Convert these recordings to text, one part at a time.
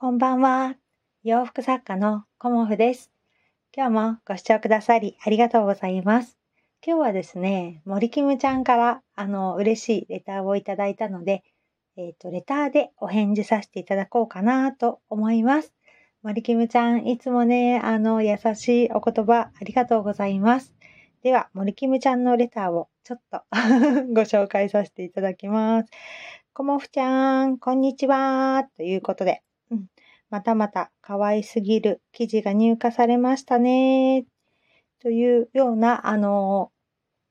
こんばんは。洋服作家のコモフです。今日もご視聴くださりありがとうございます。今日はですね、森キムちゃんからあの嬉しいレターをいただいたので、えっ、ー、と、レターでお返事させていただこうかなと思います。森キムちゃん、いつもね、あの、優しいお言葉ありがとうございます。では、森キムちゃんのレターをちょっと ご紹介させていただきます。コモフちゃん、こんにちは。ということで、またまた可愛すぎる記事が入荷されましたね。というような、あの、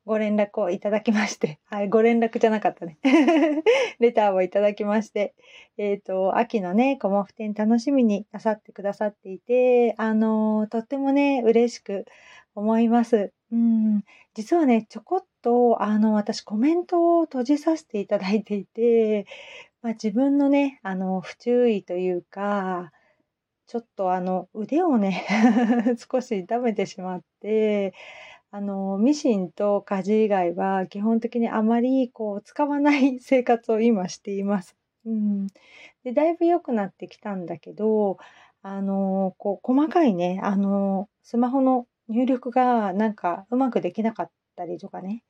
ご連絡をいただきまして、はい、ご連絡じゃなかったね。レターをいただきまして、えっ、ー、と、秋のね、コモフ展楽しみになさってくださっていて、あの、とってもね、嬉しく思います。うん、実はね、ちょこっと、あの、私コメントを閉じさせていただいていて、まあ、自分のね、あの、不注意というか、ちょっとあの、腕をね 少し痛めてしまって、あの、ミシンと家事以外は基本的にあまりこう、使わない生活を今しています。うん。で、だいぶ良くなってきたんだけど、あの、こう、細かいね、あの、スマホの入力がなんかうまくできなかったりとかね、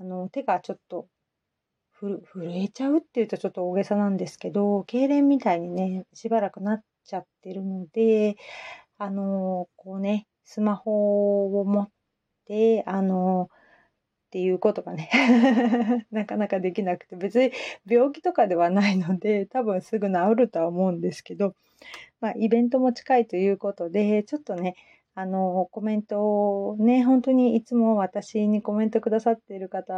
あの、手がちょっと震えちゃうっていうとちょっと大げさなんですけど、痙攣みたいにね、しばらくなっちゃってるので、あの、こうね、スマホを持って、あの、っていうことがね なかなかできなくて、別に病気とかではないので、多分すぐ治るとは思うんですけど、まあ、イベントも近いということで、ちょっとね、あの、コメントをね、本当にいつも私にコメントくださっている方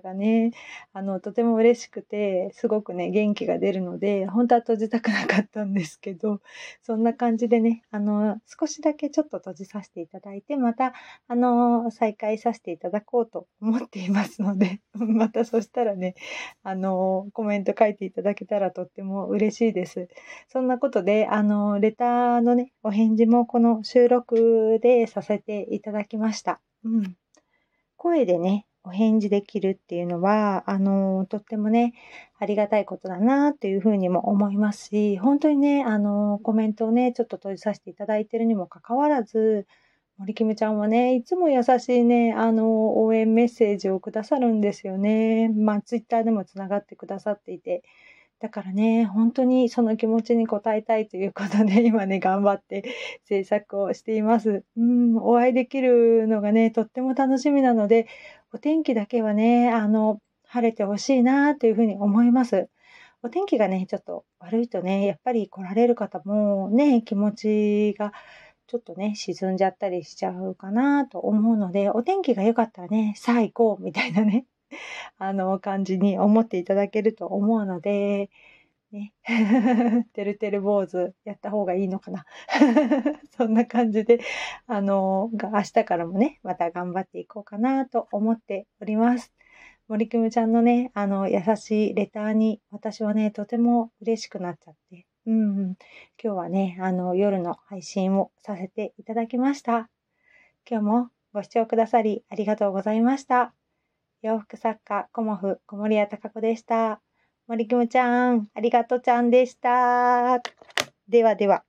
がね、あの、とても嬉しくて、すごくね、元気が出るので、本当は閉じたくなかったんですけど、そんな感じでね、あの、少しだけちょっと閉じさせていただいて、また、あの、再開させていただこうと思っていますので、またそしたらね、あの、コメント書いていただけたらとっても嬉しいです。そんなことで、あの、レターのね、お返事もこの収録でさせていただきました。うん。声でね、お返事できるっていうのは、あの、とってもね、ありがたいことだなっていうふうにも思いますし、本当にね、あの、コメントをね、ちょっと閉じさせていただいてるにもかかわらず、森キムちゃんはね、いつも優しいね、あの、応援メッセージをくださるんですよね。まあ、ツイッターでもつながってくださっていて、だからね、本当にその気持ちに応えたいということで、今ね、頑張って制作をしています。うん、お会いできるのがね、とっても楽しみなので、お天気だけはね、あの、晴れてほしいなというふうに思います。お天気がね、ちょっと悪いとね、やっぱり来られる方もね、気持ちがちょっとね、沈んじゃったりしちゃうかなと思うので、お天気が良かったらね、さあ行こうみたいなね、あの、感じに思っていただけると思うので、ね、てるてる坊主やった方がいいのかな。そんな感じで、あの、明日からもね、また頑張っていこうかなと思っております。森くむちゃんのね、あの、優しいレターに、私はね、とても嬉しくなっちゃって、うん、うん、今日はね、あの、夜の配信をさせていただきました。今日もご視聴くださりありがとうございました。洋服作家、コモフ、小森屋隆子でした。森くむちゃん、ありがとちゃんでした。ではでは。